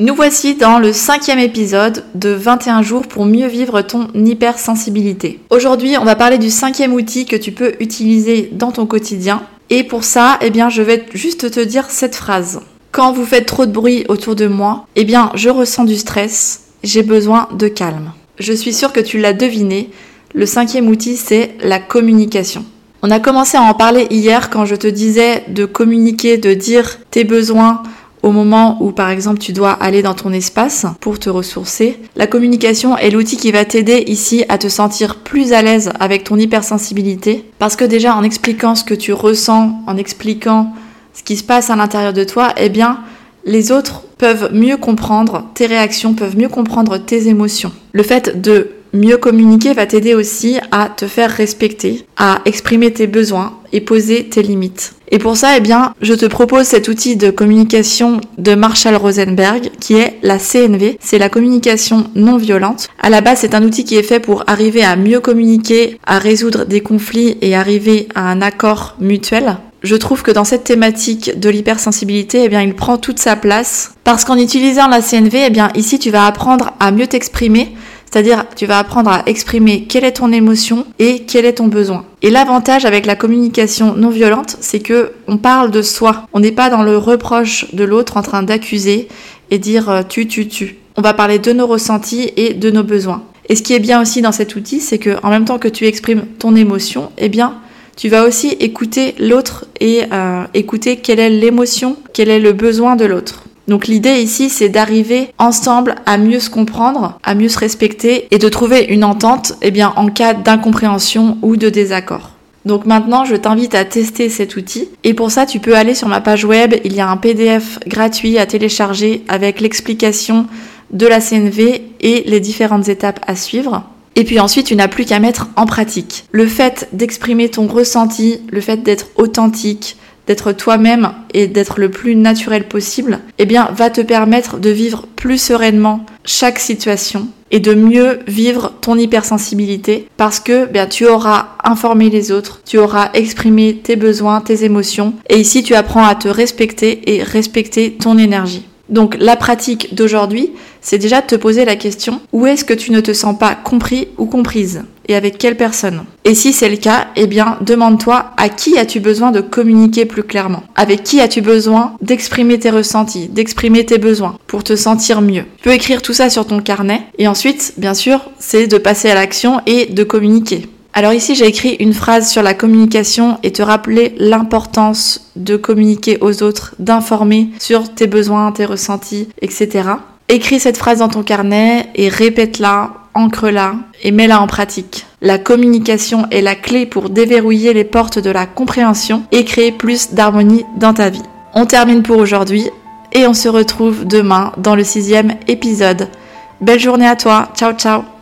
Nous voici dans le cinquième épisode de 21 jours pour mieux vivre ton hypersensibilité. Aujourd'hui, on va parler du cinquième outil que tu peux utiliser dans ton quotidien. Et pour ça, eh bien, je vais juste te dire cette phrase. Quand vous faites trop de bruit autour de moi, eh bien, je ressens du stress, j'ai besoin de calme. Je suis sûre que tu l'as deviné, le cinquième outil, c'est la communication. On a commencé à en parler hier quand je te disais de communiquer, de dire tes besoins, au moment où par exemple tu dois aller dans ton espace pour te ressourcer. La communication est l'outil qui va t'aider ici à te sentir plus à l'aise avec ton hypersensibilité parce que déjà en expliquant ce que tu ressens, en expliquant ce qui se passe à l'intérieur de toi, eh bien les autres peuvent mieux comprendre tes réactions, peuvent mieux comprendre tes émotions. Le fait de mieux communiquer va t'aider aussi à te faire respecter, à exprimer tes besoins et poser tes limites. Et pour ça, eh bien, je te propose cet outil de communication de Marshall Rosenberg qui est la CNV. C'est la communication non violente. À la base, c'est un outil qui est fait pour arriver à mieux communiquer, à résoudre des conflits et arriver à un accord mutuel. Je trouve que dans cette thématique de l'hypersensibilité, eh bien, il prend toute sa place parce qu'en utilisant la CNV, eh bien, ici, tu vas apprendre à mieux t'exprimer c'est-à-dire, tu vas apprendre à exprimer quelle est ton émotion et quel est ton besoin. Et l'avantage avec la communication non violente, c'est que on parle de soi. On n'est pas dans le reproche de l'autre en train d'accuser et dire euh, tu, tu, tu. On va parler de nos ressentis et de nos besoins. Et ce qui est bien aussi dans cet outil, c'est que en même temps que tu exprimes ton émotion, eh bien, tu vas aussi écouter l'autre et euh, écouter quelle est l'émotion, quel est le besoin de l'autre. Donc l'idée ici, c'est d'arriver ensemble à mieux se comprendre, à mieux se respecter et de trouver une entente eh en cas d'incompréhension ou de désaccord. Donc maintenant, je t'invite à tester cet outil. Et pour ça, tu peux aller sur ma page web. Il y a un PDF gratuit à télécharger avec l'explication de la CNV et les différentes étapes à suivre. Et puis ensuite, tu n'as plus qu'à mettre en pratique. Le fait d'exprimer ton ressenti, le fait d'être authentique, d'être toi-même et d'être le plus naturel possible, eh bien, va te permettre de vivre plus sereinement chaque situation et de mieux vivre ton hypersensibilité parce que bien, tu auras informé les autres, tu auras exprimé tes besoins, tes émotions et ici tu apprends à te respecter et respecter ton énergie. Donc la pratique d'aujourd'hui, c'est déjà de te poser la question où est-ce que tu ne te sens pas compris ou comprise et avec quelle personne? Et si c'est le cas, eh bien demande-toi à qui as-tu besoin de communiquer plus clairement? Avec qui as-tu besoin d'exprimer tes ressentis, d'exprimer tes besoins pour te sentir mieux? Tu peux écrire tout ça sur ton carnet et ensuite, bien sûr, c'est de passer à l'action et de communiquer. Alors ici, j'ai écrit une phrase sur la communication et te rappeler l'importance de communiquer aux autres, d'informer sur tes besoins, tes ressentis, etc. Écris cette phrase dans ton carnet et répète-la, ancre-la et mets-la en pratique. La communication est la clé pour déverrouiller les portes de la compréhension et créer plus d'harmonie dans ta vie. On termine pour aujourd'hui et on se retrouve demain dans le sixième épisode. Belle journée à toi, ciao ciao